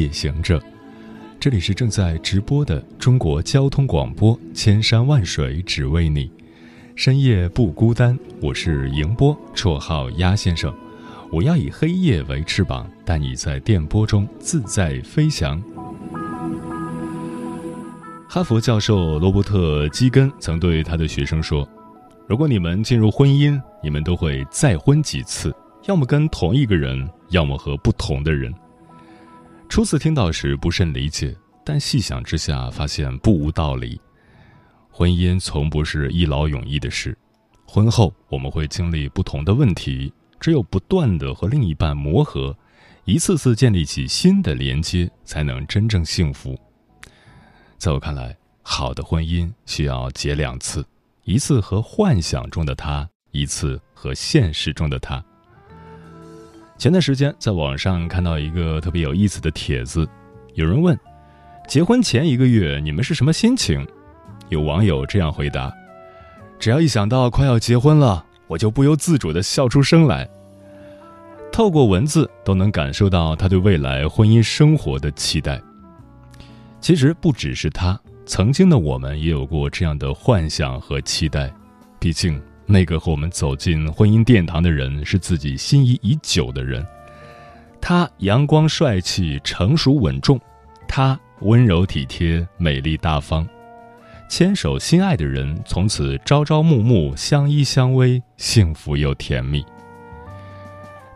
夜行者，这里是正在直播的中国交通广播，千山万水只为你，深夜不孤单。我是迎波，绰号鸭先生。我要以黑夜为翅膀，带你在电波中自在飞翔。哈佛教授罗伯特·基根曾对他的学生说：“如果你们进入婚姻，你们都会再婚几次。”要么跟同一个人，要么和不同的人。初次听到时不甚理解，但细想之下发现不无道理。婚姻从不是一劳永逸的事，婚后我们会经历不同的问题，只有不断的和另一半磨合，一次次建立起新的连接，才能真正幸福。在我看来，好的婚姻需要结两次，一次和幻想中的他，一次和现实中的他。前段时间在网上看到一个特别有意思的帖子，有人问：结婚前一个月你们是什么心情？有网友这样回答：只要一想到快要结婚了，我就不由自主的笑出声来。透过文字都能感受到他对未来婚姻生活的期待。其实不只是他，曾经的我们也有过这样的幻想和期待，毕竟。那个和我们走进婚姻殿堂的人是自己心仪已久的人，他阳光帅气、成熟稳重，他温柔体贴、美丽大方，牵手心爱的人从此朝朝暮暮、相依相偎，幸福又甜蜜。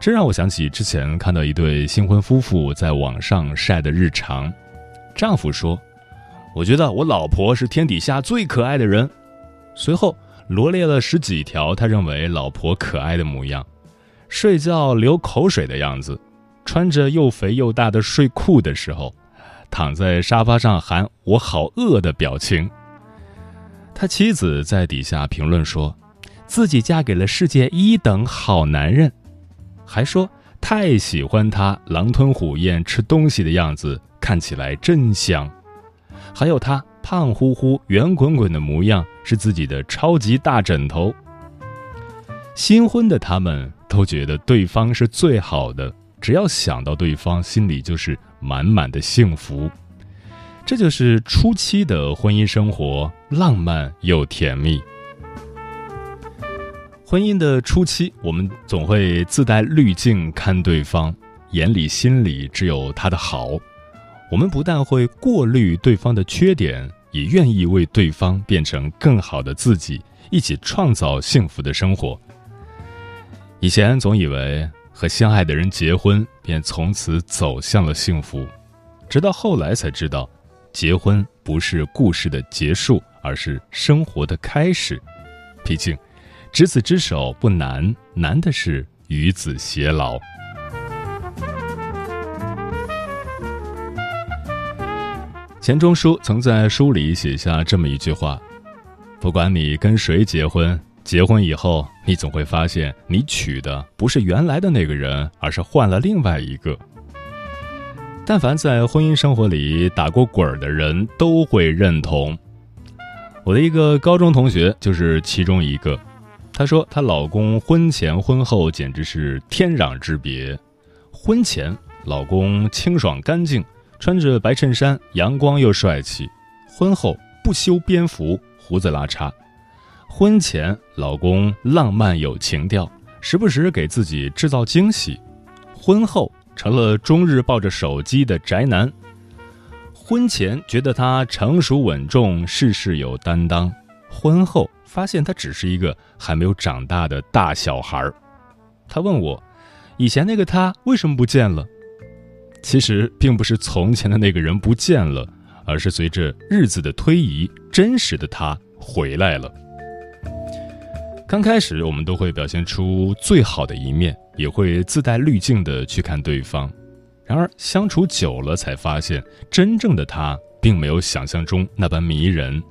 这让我想起之前看到一对新婚夫妇在网上晒的日常，丈夫说：“我觉得我老婆是天底下最可爱的人。”随后。罗列了十几条他认为老婆可爱的模样：睡觉流口水的样子，穿着又肥又大的睡裤的时候，躺在沙发上喊“我好饿”的表情。他妻子在底下评论说：“自己嫁给了世界一等好男人。”还说太喜欢他狼吞虎咽吃东西的样子，看起来真香。还有他。胖乎乎、圆滚滚的模样是自己的超级大枕头。新婚的他们都觉得对方是最好的，只要想到对方，心里就是满满的幸福。这就是初期的婚姻生活，浪漫又甜蜜。婚姻的初期，我们总会自带滤镜看对方，眼里心里只有他的好。我们不但会过滤对方的缺点，也愿意为对方变成更好的自己，一起创造幸福的生活。以前总以为和相爱的人结婚便从此走向了幸福，直到后来才知道，结婚不是故事的结束，而是生活的开始。毕竟，执子之手不难，难的是与子偕老。钱钟书曾在书里写下这么一句话：“不管你跟谁结婚，结婚以后，你总会发现你娶的不是原来的那个人，而是换了另外一个。”但凡在婚姻生活里打过滚的人都会认同。我的一个高中同学就是其中一个。她说，她老公婚前婚后简直是天壤之别。婚前，老公清爽干净。穿着白衬衫，阳光又帅气；婚后不修边幅，胡子拉碴。婚前老公浪漫有情调，时不时给自己制造惊喜；婚后成了终日抱着手机的宅男。婚前觉得他成熟稳重，事事有担当；婚后发现他只是一个还没有长大的大小孩儿。他问我，以前那个他为什么不见了？其实并不是从前的那个人不见了，而是随着日子的推移，真实的他回来了。刚开始，我们都会表现出最好的一面，也会自带滤镜的去看对方，然而相处久了，才发现真正的他并没有想象中那般迷人。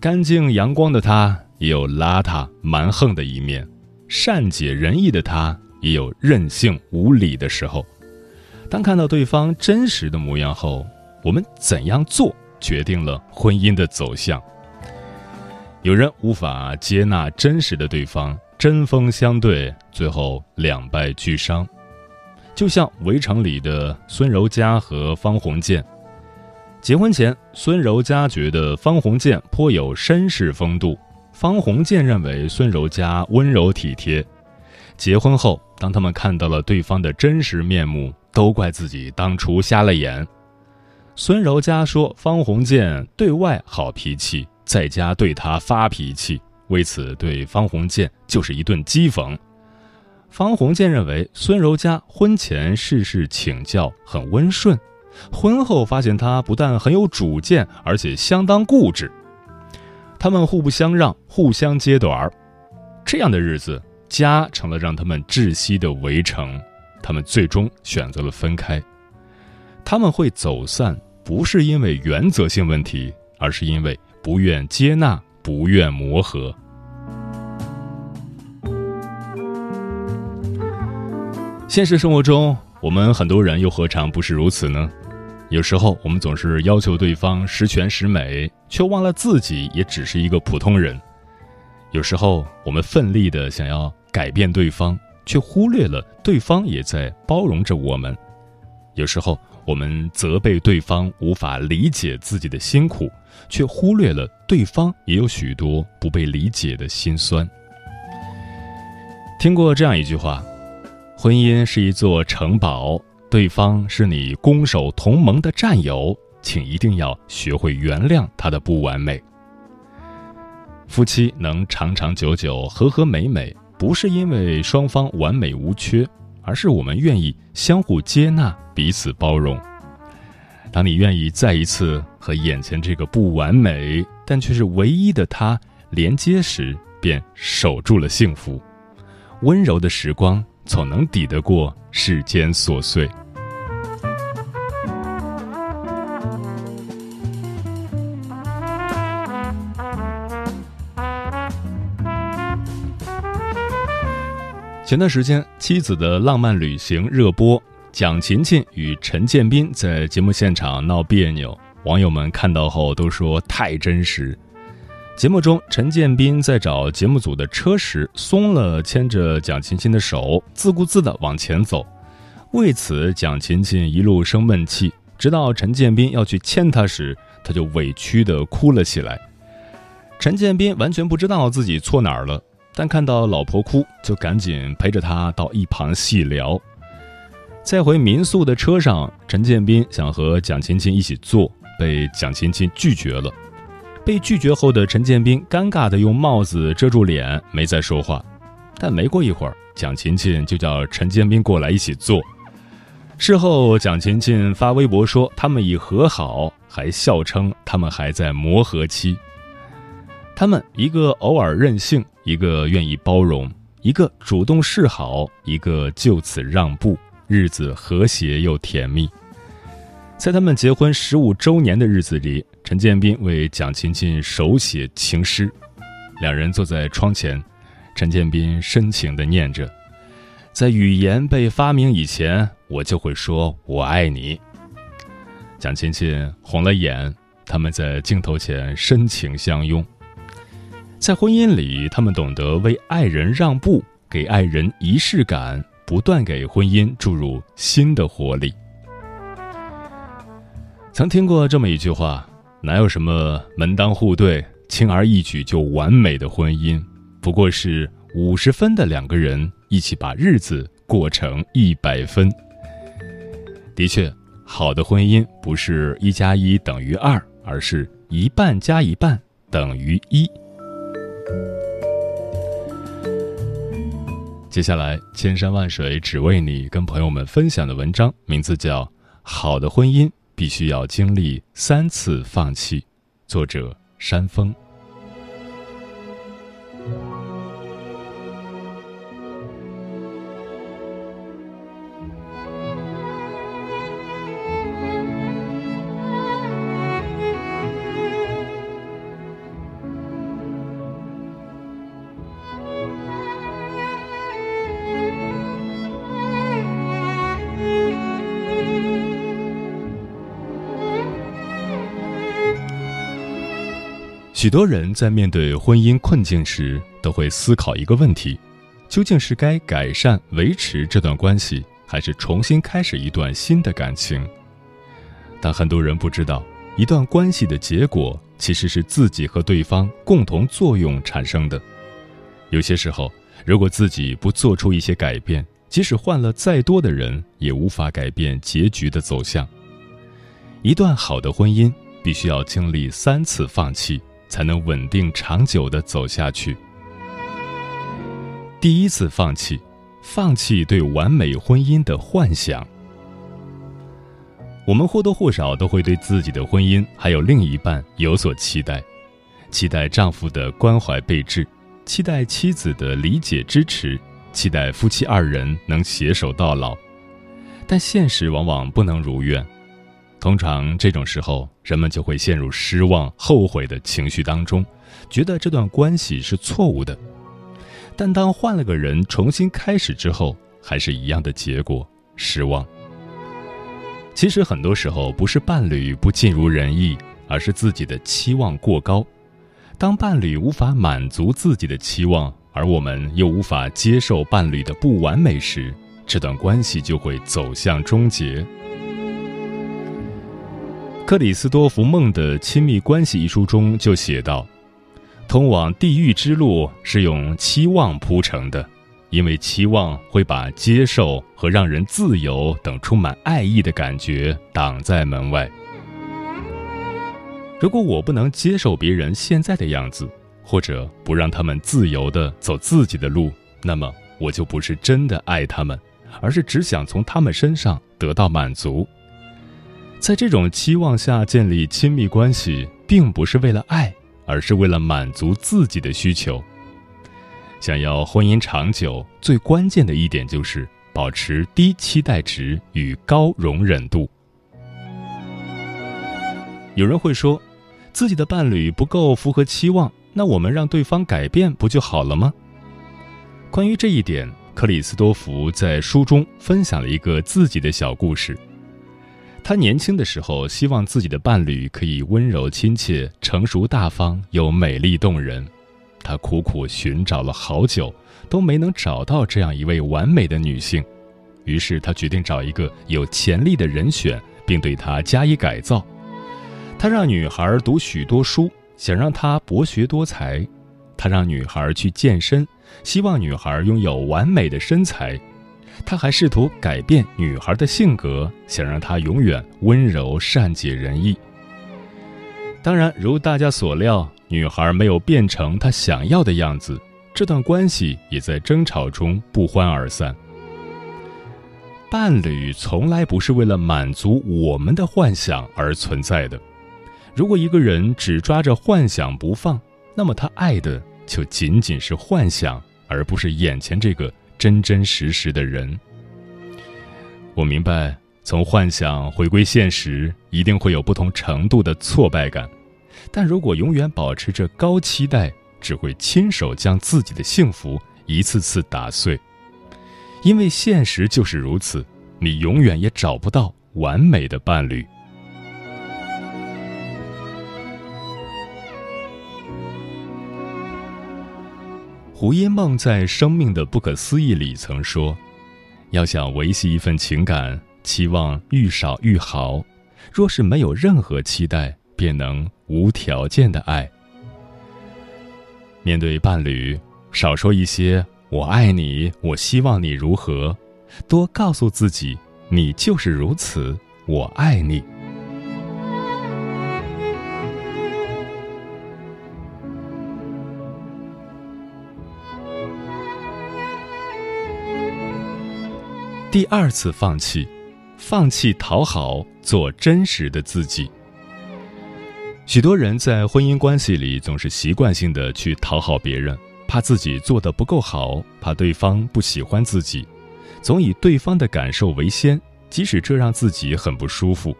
干净阳光的他，也有邋遢蛮横的一面；善解人意的他，也有任性无理的时候。当看到对方真实的模样后，我们怎样做，决定了婚姻的走向。有人无法接纳真实的对方，针锋相对，最后两败俱伤。就像《围城》里的孙柔嘉和方鸿渐。结婚前，孙柔嘉觉得方鸿渐颇有绅士风度，方鸿渐认为孙柔嘉温柔体贴。结婚后，当他们看到了对方的真实面目，都怪自己当初瞎了眼。孙柔嘉说方鸿渐对外好脾气。在家对他发脾气，为此对方鸿渐就是一顿讥讽。方鸿渐认为孙柔嘉婚前事事请教，很温顺，婚后发现他不但很有主见，而且相当固执。他们互不相让，互相揭短儿，这样的日子，家成了让他们窒息的围城。他们最终选择了分开。他们会走散，不是因为原则性问题，而是因为。不愿接纳，不愿磨合。现实生活中，我们很多人又何尝不是如此呢？有时候，我们总是要求对方十全十美，却忘了自己也只是一个普通人。有时候，我们奋力的想要改变对方，却忽略了对方也在包容着我们。有时候，我们责备对方无法理解自己的辛苦。却忽略了对方也有许多不被理解的心酸。听过这样一句话：“婚姻是一座城堡，对方是你攻守同盟的战友，请一定要学会原谅他的不完美。”夫妻能长长久久、和和美美，不是因为双方完美无缺，而是我们愿意相互接纳、彼此包容。当你愿意再一次和眼前这个不完美但却是唯一的他连接时，便守住了幸福。温柔的时光总能抵得过世间琐碎。前段时间，妻子的浪漫旅行热播。蒋勤勤与陈建斌在节目现场闹别扭，网友们看到后都说太真实。节目中，陈建斌在找节目组的车时松了牵着蒋勤勤的手，自顾自地往前走。为此，蒋勤勤一路生闷气，直到陈建斌要去牵她时，他就委屈地哭了起来。陈建斌完全不知道自己错哪儿了，但看到老婆哭，就赶紧陪着她到一旁细聊。在回民宿的车上，陈建斌想和蒋勤勤一起坐，被蒋勤勤拒绝了。被拒绝后的陈建斌尴尬地用帽子遮住脸，没再说话。但没过一会儿，蒋勤勤就叫陈建斌过来一起坐。事后，蒋勤勤发微博说他们已和好，还笑称他们还在磨合期。他们一个偶尔任性，一个愿意包容，一个主动示好，一个就此让步。日子和谐又甜蜜，在他们结婚十五周年的日子里，陈建斌为蒋勤勤手写情诗。两人坐在窗前，陈建斌深情地念着：“在语言被发明以前，我就会说我爱你。”蒋勤勤红了眼，他们在镜头前深情相拥。在婚姻里，他们懂得为爱人让步，给爱人仪式感。不断给婚姻注入新的活力。曾听过这么一句话：哪有什么门当户对、轻而易举就完美的婚姻？不过是五十分的两个人一起把日子过成一百分。的确，好的婚姻不是一加一等于二，而是一半加一半等于一。接下来，千山万水只为你，跟朋友们分享的文章名字叫《好的婚姻必须要经历三次放弃》，作者山峰。许多人在面对婚姻困境时，都会思考一个问题：究竟是该改善维持这段关系，还是重新开始一段新的感情？但很多人不知道，一段关系的结果其实是自己和对方共同作用产生的。有些时候，如果自己不做出一些改变，即使换了再多的人，也无法改变结局的走向。一段好的婚姻必须要经历三次放弃。才能稳定长久的走下去。第一次放弃，放弃对完美婚姻的幻想。我们或多或少都会对自己的婚姻还有另一半有所期待，期待丈夫的关怀备至，期待妻子的理解支持，期待夫妻二人能携手到老。但现实往往不能如愿。通常这种时候，人们就会陷入失望、后悔的情绪当中，觉得这段关系是错误的。但当换了个人重新开始之后，还是一样的结果，失望。其实很多时候不是伴侣不尽如人意，而是自己的期望过高。当伴侣无法满足自己的期望，而我们又无法接受伴侣的不完美时，这段关系就会走向终结。克里斯多福·梦的《亲密关系》一书中就写道：“通往地狱之路是用期望铺成的，因为期望会把接受和让人自由等充满爱意的感觉挡在门外。如果我不能接受别人现在的样子，或者不让他们自由地走自己的路，那么我就不是真的爱他们，而是只想从他们身上得到满足。”在这种期望下建立亲密关系，并不是为了爱，而是为了满足自己的需求。想要婚姻长久，最关键的一点就是保持低期待值与高容忍度。有人会说，自己的伴侣不够符合期望，那我们让对方改变不就好了吗？关于这一点，克里斯多福在书中分享了一个自己的小故事。他年轻的时候，希望自己的伴侣可以温柔亲切、成熟大方又美丽动人。他苦苦寻找了好久，都没能找到这样一位完美的女性。于是他决定找一个有潜力的人选，并对她加以改造。他让女孩读许多书，想让她博学多才；他让女孩去健身，希望女孩拥有完美的身材。他还试图改变女孩的性格，想让她永远温柔、善解人意。当然，如大家所料，女孩没有变成他想要的样子，这段关系也在争吵中不欢而散。伴侣从来不是为了满足我们的幻想而存在的。如果一个人只抓着幻想不放，那么他爱的就仅仅是幻想，而不是眼前这个。真真实实的人，我明白，从幻想回归现实，一定会有不同程度的挫败感。但如果永远保持着高期待，只会亲手将自己的幸福一次次打碎。因为现实就是如此，你永远也找不到完美的伴侣。胡因梦在《生命的不可思议》里曾说：“要想维系一份情感，期望愈少愈好。若是没有任何期待，便能无条件的爱。面对伴侣，少说一些‘我爱你’，我希望你如何，多告诉自己‘你就是如此’，我爱你。”第二次放弃，放弃讨好，做真实的自己。许多人在婚姻关系里总是习惯性的去讨好别人，怕自己做的不够好，怕对方不喜欢自己，总以对方的感受为先，即使这让自己很不舒服。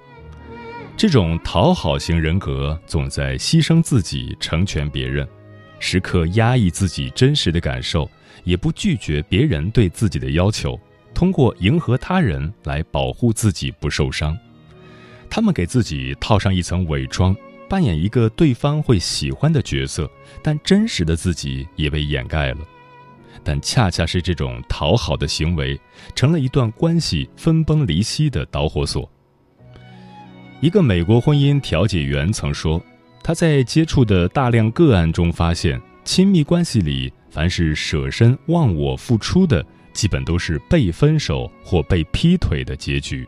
这种讨好型人格总在牺牲自己成全别人，时刻压抑自己真实的感受，也不拒绝别人对自己的要求。通过迎合他人来保护自己不受伤，他们给自己套上一层伪装，扮演一个对方会喜欢的角色，但真实的自己也被掩盖了。但恰恰是这种讨好的行为，成了一段关系分崩离析的导火索。一个美国婚姻调解员曾说，他在接触的大量个案中发现，亲密关系里凡是舍身忘我付出的，基本都是被分手或被劈腿的结局。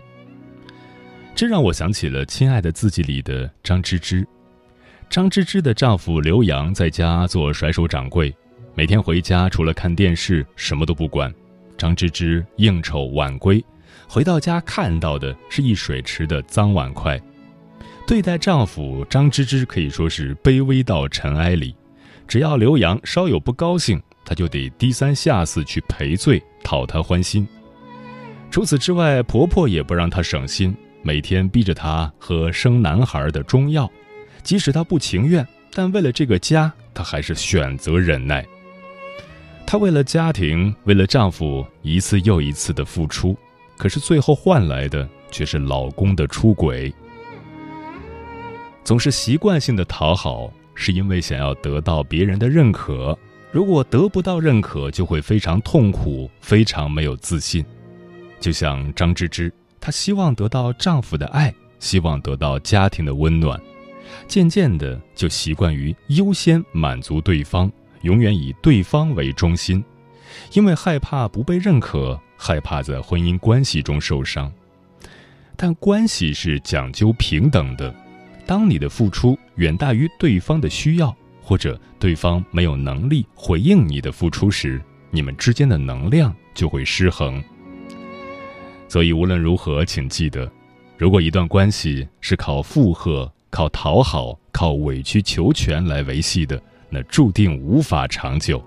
这让我想起了《亲爱的自己》里的张芝芝。张芝芝的丈夫刘洋在家做甩手掌柜。每天回家除了看电视什么都不管，张芝芝应酬晚归，回到家看到的是一水池的脏碗筷。对待丈夫张芝芝可以说是卑微到尘埃里，只要刘洋稍有不高兴，她就得低三下四去赔罪讨他欢心。除此之外，婆婆也不让她省心，每天逼着她喝生男孩的中药，即使她不情愿，但为了这个家，她还是选择忍耐。她为了家庭，为了丈夫，一次又一次的付出，可是最后换来的却是老公的出轨。总是习惯性的讨好，是因为想要得到别人的认可。如果得不到认可，就会非常痛苦，非常没有自信。就像张芝芝，她希望得到丈夫的爱，希望得到家庭的温暖，渐渐的就习惯于优先满足对方。永远以对方为中心，因为害怕不被认可，害怕在婚姻关系中受伤。但关系是讲究平等的，当你的付出远大于对方的需要，或者对方没有能力回应你的付出时，你们之间的能量就会失衡。所以无论如何，请记得，如果一段关系是靠附和、靠讨好、靠委曲求全来维系的，那注定无法长久。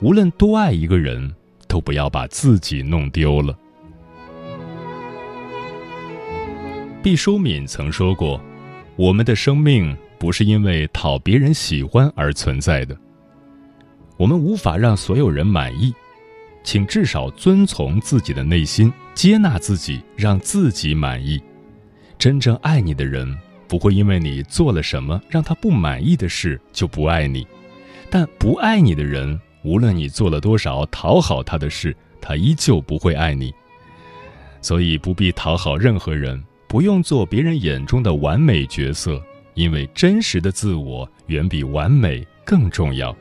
无论多爱一个人，都不要把自己弄丢了。毕淑敏曾说过：“我们的生命不是因为讨别人喜欢而存在的。我们无法让所有人满意，请至少遵从自己的内心，接纳自己，让自己满意。真正爱你的人。”不会因为你做了什么让他不满意的事就不爱你，但不爱你的人，无论你做了多少讨好他的事，他依旧不会爱你。所以不必讨好任何人，不用做别人眼中的完美角色，因为真实的自我远比完美更重要。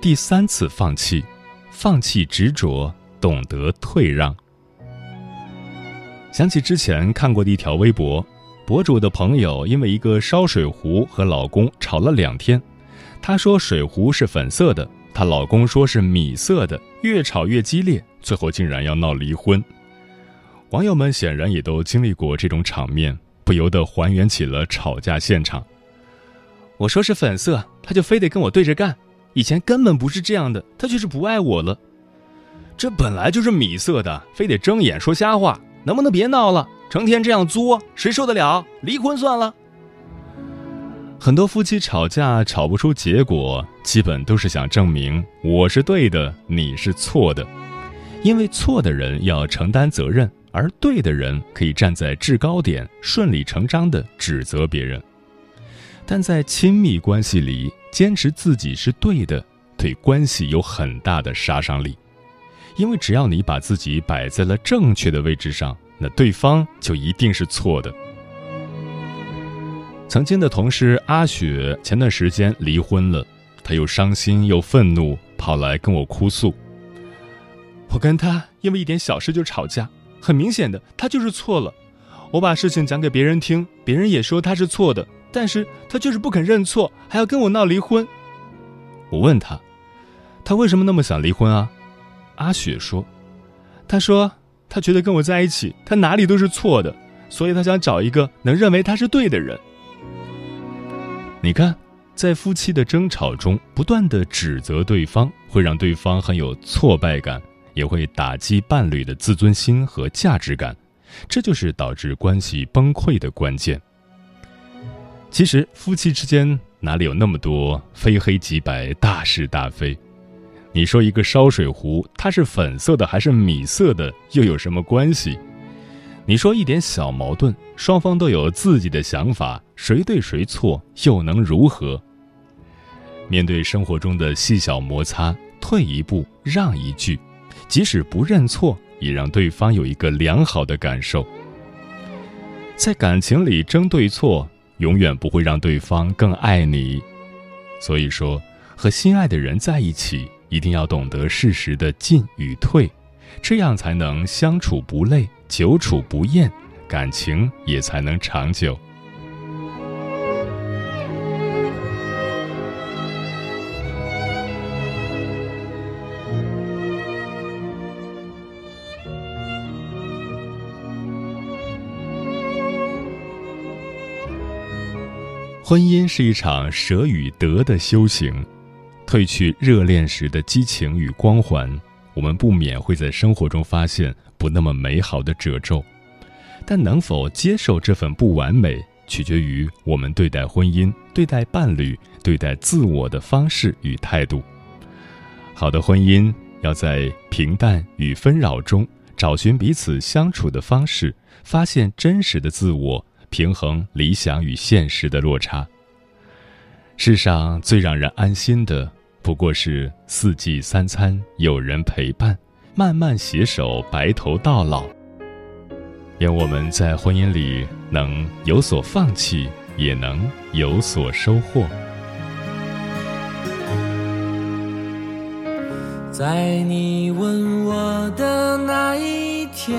第三次放弃，放弃执着，懂得退让。想起之前看过的一条微博，博主的朋友因为一个烧水壶和老公吵了两天，她说水壶是粉色的，她老公说是米色的，越吵越激烈，最后竟然要闹离婚。网友们显然也都经历过这种场面，不由得还原起了吵架现场。我说是粉色，他就非得跟我对着干。以前根本不是这样的，他却是不爱我了。这本来就是米色的，非得睁眼说瞎话，能不能别闹了？成天这样作，谁受得了？离婚算了。很多夫妻吵架吵不出结果，基本都是想证明我是对的，你是错的。因为错的人要承担责任，而对的人可以站在制高点，顺理成章的指责别人。但在亲密关系里，坚持自己是对的，对关系有很大的杀伤力。因为只要你把自己摆在了正确的位置上，那对方就一定是错的。曾经的同事阿雪前段时间离婚了，她又伤心又愤怒，跑来跟我哭诉：“我跟他因为一点小事就吵架，很明显的，他就是错了。我把事情讲给别人听，别人也说他是错的。”但是他就是不肯认错，还要跟我闹离婚。我问他，他为什么那么想离婚啊？阿雪说，他说他觉得跟我在一起，他哪里都是错的，所以他想找一个能认为他是对的人。你看，在夫妻的争吵中，不断的指责对方，会让对方很有挫败感，也会打击伴侣的自尊心和价值感，这就是导致关系崩溃的关键。其实夫妻之间哪里有那么多非黑即白、大是大非？你说一个烧水壶，它是粉色的还是米色的，又有什么关系？你说一点小矛盾，双方都有自己的想法，谁对谁错又能如何？面对生活中的细小摩擦，退一步，让一句，即使不认错，也让对方有一个良好的感受。在感情里争对错。永远不会让对方更爱你，所以说，和心爱的人在一起，一定要懂得适时的进与退，这样才能相处不累，久处不厌，感情也才能长久。婚姻是一场舍与得的修行，褪去热恋时的激情与光环，我们不免会在生活中发现不那么美好的褶皱。但能否接受这份不完美，取决于我们对待婚姻、对待伴侣、对待自我的方式与态度。好的婚姻要在平淡与纷扰中找寻彼此相处的方式，发现真实的自我。平衡理想与现实的落差。世上最让人安心的，不过是四季三餐有人陪伴，慢慢携手白头到老。愿我们在婚姻里能有所放弃，也能有所收获。在你问我的那一天。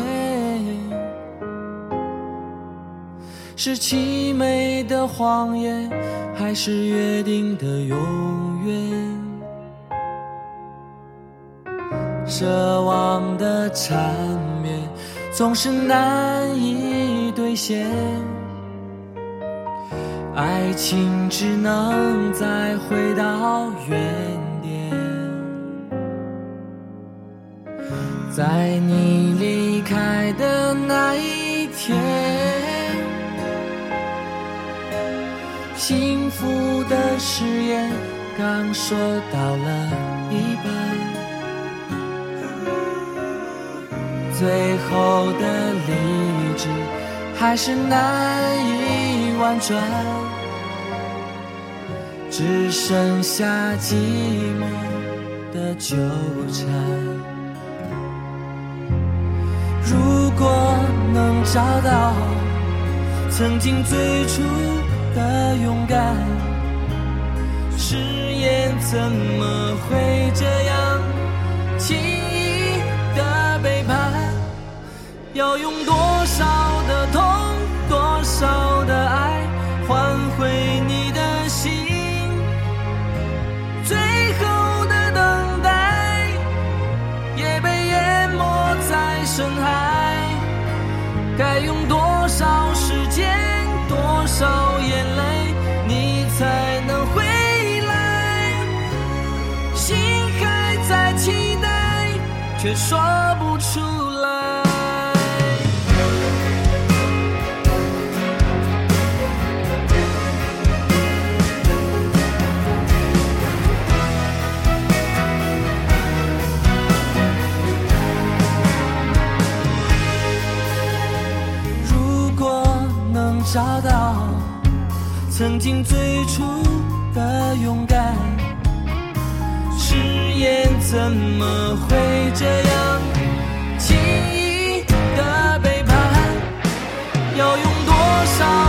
是凄美的谎言，还是约定的永远？奢望的缠绵总是难以兑现，爱情只能再回到原点。在你离开的那一天。幸福的誓言刚说到了一半，最后的理智还是难以婉转，只剩下寂寞的纠缠。如果能找到曾经最初。的勇敢，誓言怎么会这样要用多少的痛，多少的爱，换回你的心？最后的等待也被淹没在深海，该用多少时间，多少眼泪，你才能回来？心还在期待？却说找到曾经最初的勇敢。誓言怎么会这样轻易的背叛？要用多少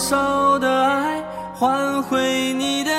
少的爱换回你的